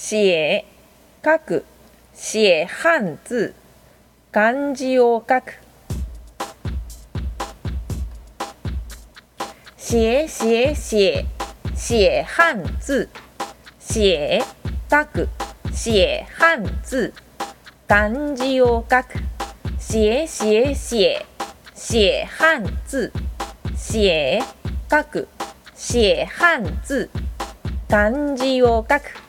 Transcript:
写書く写汉字漢字を書く。写写写写汉字写書く写汉字漢字を書く。写写写写汉字写書く写汉字漢字を書く。